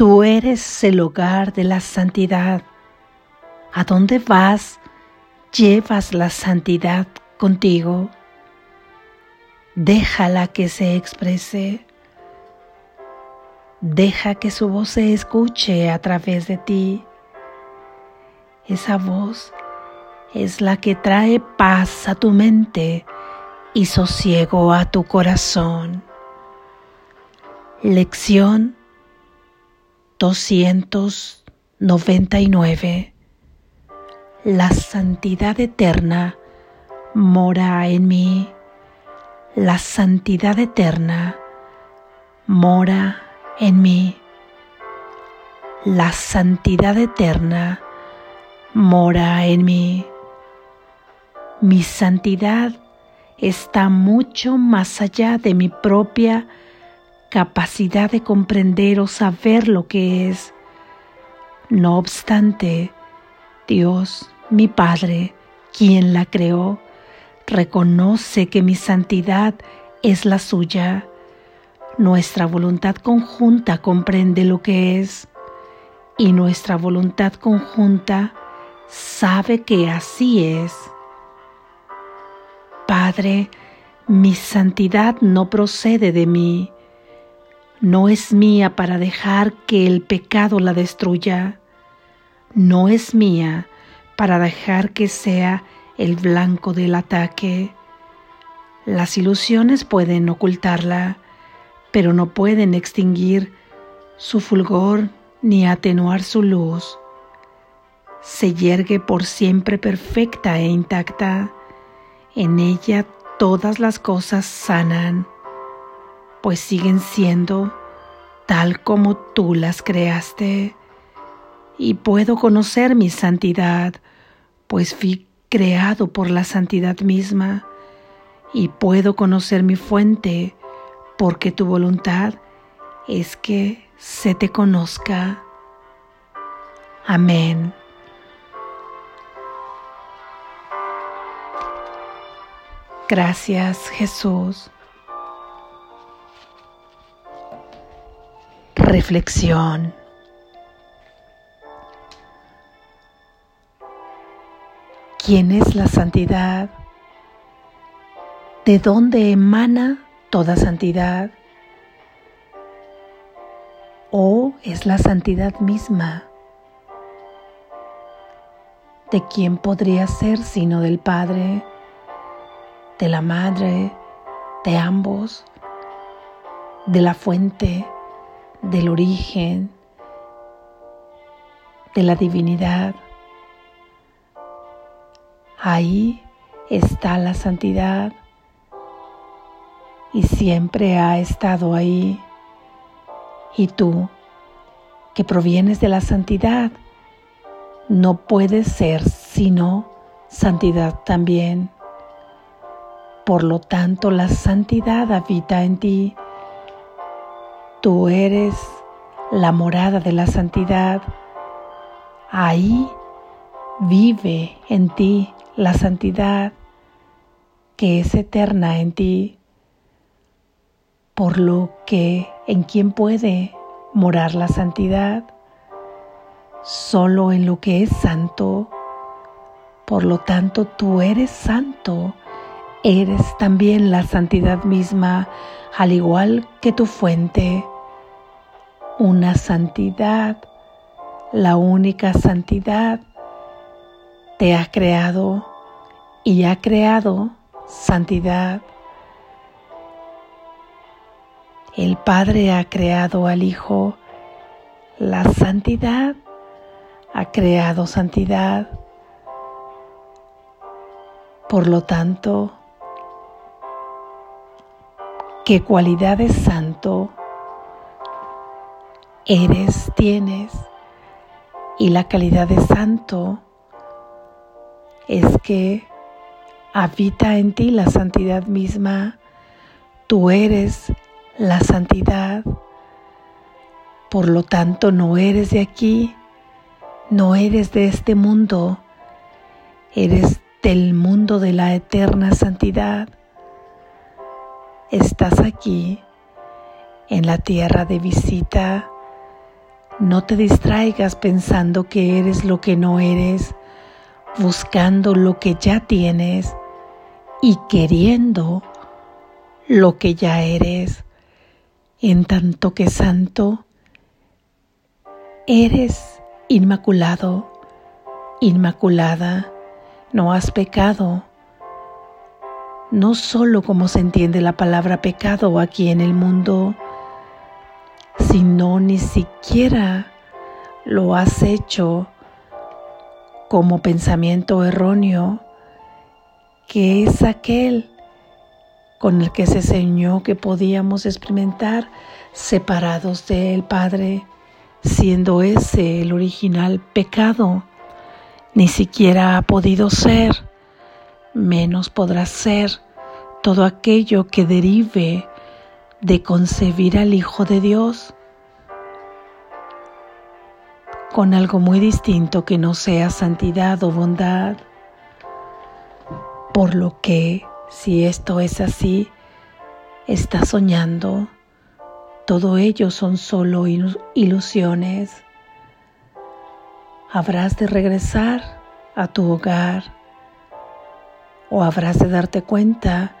Tú eres el hogar de la santidad. A dónde vas, llevas la santidad contigo. Déjala que se exprese. Deja que su voz se escuche a través de ti. Esa voz es la que trae paz a tu mente y sosiego a tu corazón. Lección 299. La santidad eterna mora en mí. La santidad eterna mora en mí. La santidad eterna mora en mí. Mi santidad está mucho más allá de mi propia capacidad de comprender o saber lo que es. No obstante, Dios, mi Padre, quien la creó, reconoce que mi santidad es la suya. Nuestra voluntad conjunta comprende lo que es y nuestra voluntad conjunta sabe que así es. Padre, mi santidad no procede de mí, no es mía para dejar que el pecado la destruya, no es mía para dejar que sea el blanco del ataque. Las ilusiones pueden ocultarla, pero no pueden extinguir su fulgor ni atenuar su luz. Se yergue por siempre perfecta e intacta. En ella todas las cosas sanan pues siguen siendo tal como tú las creaste. Y puedo conocer mi santidad, pues fui creado por la santidad misma. Y puedo conocer mi fuente, porque tu voluntad es que se te conozca. Amén. Gracias Jesús. Reflexión. ¿Quién es la santidad? ¿De dónde emana toda santidad? ¿O es la santidad misma? ¿De quién podría ser sino del Padre, de la Madre, de ambos, de la fuente? Del origen, de la divinidad. Ahí está la santidad y siempre ha estado ahí. Y tú, que provienes de la santidad, no puedes ser sino santidad también. Por lo tanto, la santidad habita en ti Tú eres la morada de la santidad. Ahí vive en ti la santidad que es eterna en ti, por lo que en quien puede morar la santidad, solo en lo que es santo. Por lo tanto, tú eres santo, eres también la santidad misma, al igual que tu fuente una santidad, la única santidad, te ha creado y ha creado santidad. El Padre ha creado al Hijo, la santidad ha creado santidad. Por lo tanto, ¿qué cualidad es santo? eres, tienes. Y la calidad de santo es que habita en ti la santidad misma. Tú eres la santidad. Por lo tanto, no eres de aquí, no eres de este mundo, eres del mundo de la eterna santidad. Estás aquí en la tierra de visita. No te distraigas pensando que eres lo que no eres, buscando lo que ya tienes y queriendo lo que ya eres, en tanto que santo, eres inmaculado, inmaculada, no has pecado. No solo como se entiende la palabra pecado aquí en el mundo, sino ni siquiera lo has hecho como pensamiento erróneo, que es aquel con el que se enseñó que podíamos experimentar separados del Padre, siendo ese el original pecado. Ni siquiera ha podido ser, menos podrá ser todo aquello que derive de concebir al Hijo de Dios con algo muy distinto que no sea santidad o bondad. Por lo que, si esto es así, está soñando. Todo ello son solo ilusiones. Habrás de regresar a tu hogar o habrás de darte cuenta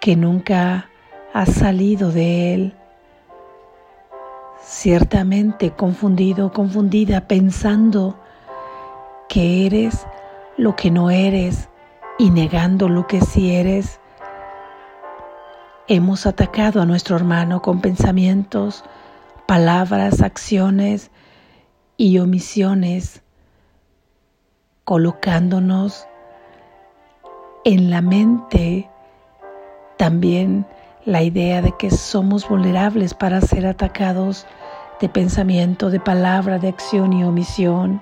que nunca has salido de él ciertamente confundido, confundida, pensando que eres lo que no eres y negando lo que sí eres. Hemos atacado a nuestro hermano con pensamientos, palabras, acciones y omisiones, colocándonos en la mente también la idea de que somos vulnerables para ser atacados de pensamiento, de palabra, de acción y omisión.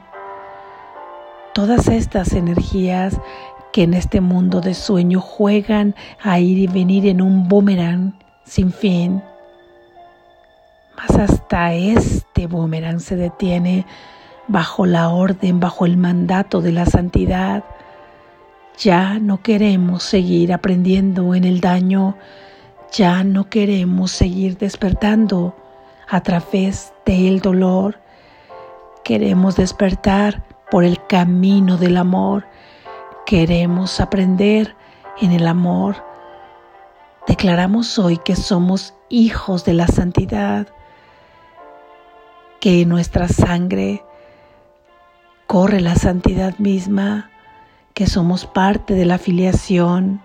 Todas estas energías que en este mundo de sueño juegan a ir y venir en un boomerang sin fin. Mas hasta este boomerang se detiene bajo la orden, bajo el mandato de la santidad. Ya no queremos seguir aprendiendo en el daño ya no queremos seguir despertando a través del dolor. Queremos despertar por el camino del amor. Queremos aprender en el amor. Declaramos hoy que somos hijos de la santidad, que nuestra sangre corre la santidad misma, que somos parte de la filiación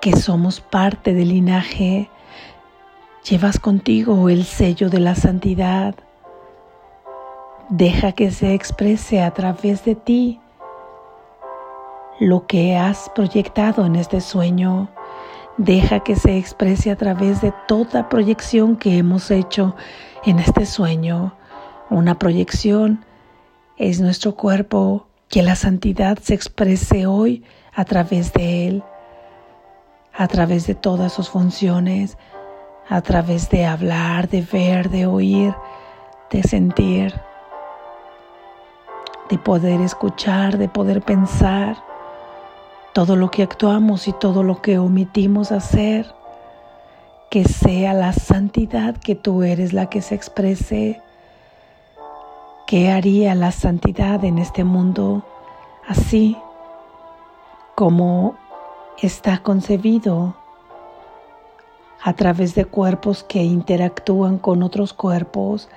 que somos parte del linaje, llevas contigo el sello de la santidad. Deja que se exprese a través de ti lo que has proyectado en este sueño. Deja que se exprese a través de toda proyección que hemos hecho en este sueño. Una proyección es nuestro cuerpo, que la santidad se exprese hoy a través de él a través de todas sus funciones, a través de hablar, de ver, de oír, de sentir, de poder escuchar, de poder pensar, todo lo que actuamos y todo lo que omitimos hacer, que sea la santidad que tú eres la que se exprese. ¿Qué haría la santidad en este mundo así como está concebido a través de cuerpos que interactúan con otros cuerpos,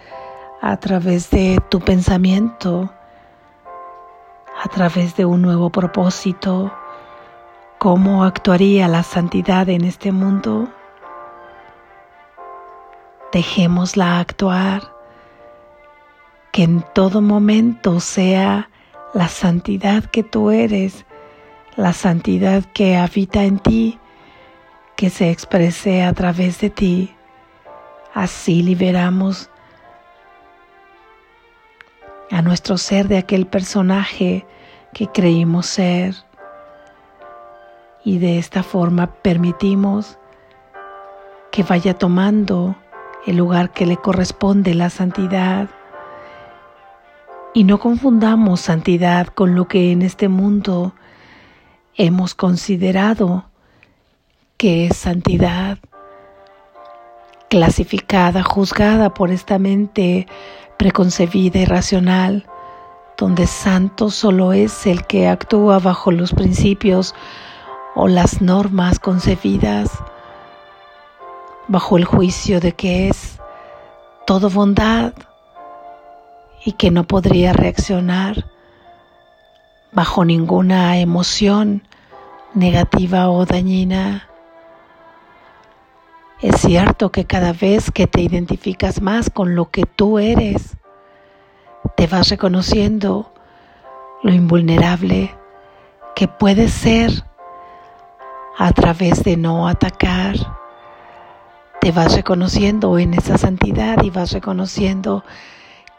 a través de tu pensamiento, a través de un nuevo propósito, cómo actuaría la santidad en este mundo. Dejémosla actuar, que en todo momento sea la santidad que tú eres la santidad que habita en ti, que se exprese a través de ti. Así liberamos a nuestro ser de aquel personaje que creímos ser y de esta forma permitimos que vaya tomando el lugar que le corresponde la santidad. Y no confundamos santidad con lo que en este mundo hemos considerado que es santidad, clasificada, juzgada por esta mente preconcebida y racional, donde santo solo es el que actúa bajo los principios o las normas concebidas, bajo el juicio de que es todo bondad y que no podría reaccionar bajo ninguna emoción negativa o dañina. Es cierto que cada vez que te identificas más con lo que tú eres, te vas reconociendo lo invulnerable que puedes ser a través de no atacar. Te vas reconociendo en esa santidad y vas reconociendo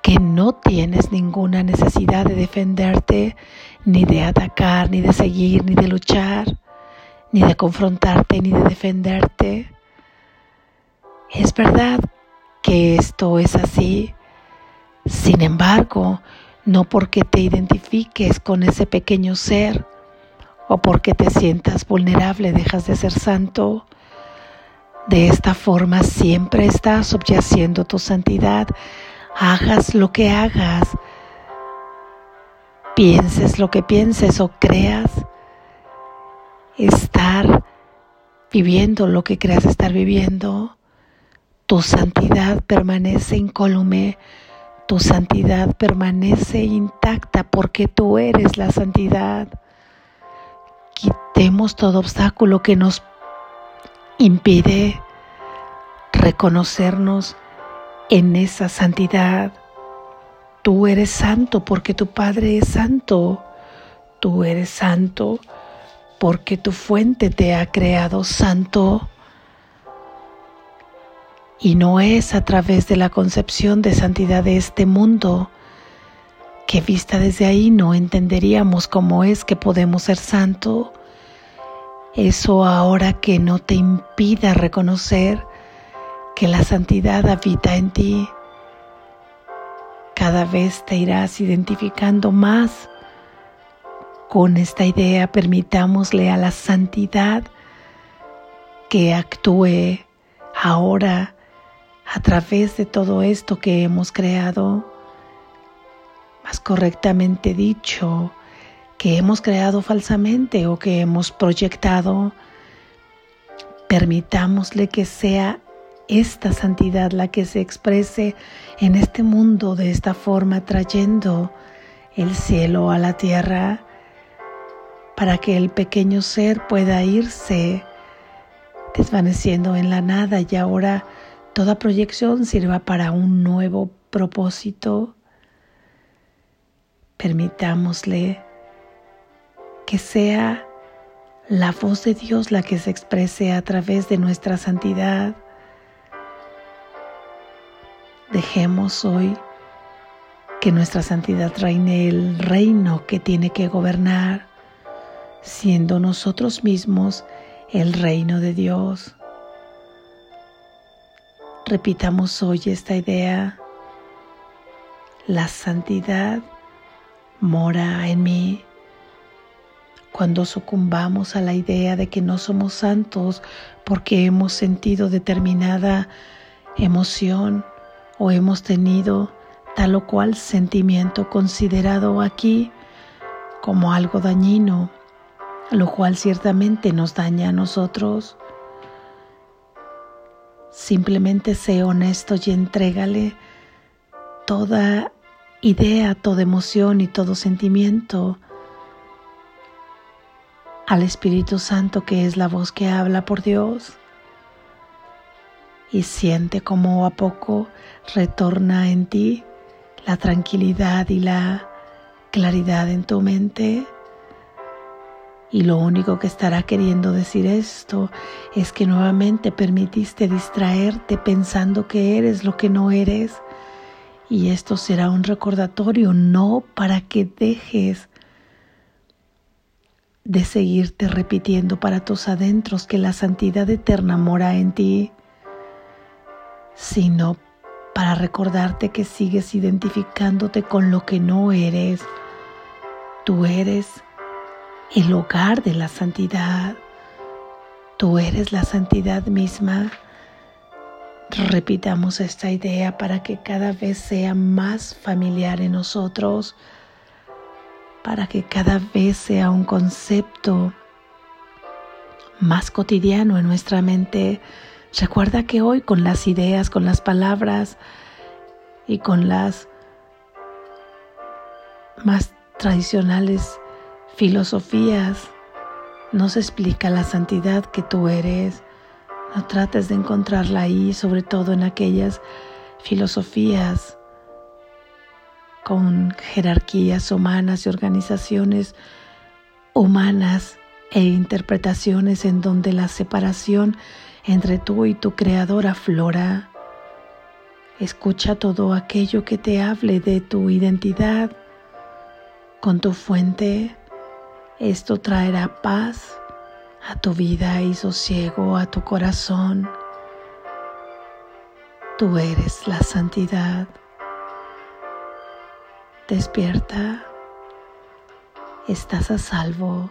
que no tienes ninguna necesidad de defenderte, ni de atacar, ni de seguir, ni de luchar, ni de confrontarte, ni de defenderte. Es verdad que esto es así. Sin embargo, no porque te identifiques con ese pequeño ser o porque te sientas vulnerable dejas de ser santo. De esta forma siempre estás subyaciendo tu santidad. Hagas lo que hagas, pienses lo que pienses o creas, estar viviendo lo que creas estar viviendo, tu santidad permanece incólume, tu santidad permanece intacta porque tú eres la santidad. Quitemos todo obstáculo que nos impide reconocernos en esa santidad Tú eres santo porque tu Padre es santo. Tú eres santo porque tu fuente te ha creado santo. Y no es a través de la concepción de santidad de este mundo que vista desde ahí no entenderíamos cómo es que podemos ser santo. Eso ahora que no te impida reconocer que la santidad habita en ti. Cada vez te irás identificando más con esta idea. Permitámosle a la santidad que actúe ahora a través de todo esto que hemos creado, más correctamente dicho, que hemos creado falsamente o que hemos proyectado, permitámosle que sea esta santidad la que se exprese en este mundo de esta forma, trayendo el cielo a la tierra para que el pequeño ser pueda irse desvaneciendo en la nada y ahora toda proyección sirva para un nuevo propósito. Permitámosle que sea la voz de Dios la que se exprese a través de nuestra santidad Dejemos hoy que nuestra santidad reine el reino que tiene que gobernar, siendo nosotros mismos el reino de Dios. Repitamos hoy esta idea. La santidad mora en mí. Cuando sucumbamos a la idea de que no somos santos porque hemos sentido determinada emoción, o hemos tenido tal o cual sentimiento considerado aquí como algo dañino, lo cual ciertamente nos daña a nosotros. Simplemente sé honesto y entrégale toda idea, toda emoción y todo sentimiento al Espíritu Santo que es la voz que habla por Dios y siente como a poco retorna en ti la tranquilidad y la claridad en tu mente. Y lo único que estará queriendo decir esto es que nuevamente permitiste distraerte pensando que eres lo que no eres. Y esto será un recordatorio no para que dejes de seguirte repitiendo para tus adentros que la santidad eterna mora en ti sino para recordarte que sigues identificándote con lo que no eres. Tú eres el hogar de la santidad. Tú eres la santidad misma. repitamos esta idea para que cada vez sea más familiar en nosotros, para que cada vez sea un concepto más cotidiano en nuestra mente. Recuerda que hoy con las ideas, con las palabras y con las más tradicionales filosofías nos explica la santidad que tú eres. No trates de encontrarla ahí, sobre todo en aquellas filosofías con jerarquías humanas y organizaciones humanas e interpretaciones en donde la separación entre tú y tu creador aflora. Escucha todo aquello que te hable de tu identidad con tu fuente. Esto traerá paz a tu vida y sosiego a tu corazón. Tú eres la santidad. Despierta. Estás a salvo.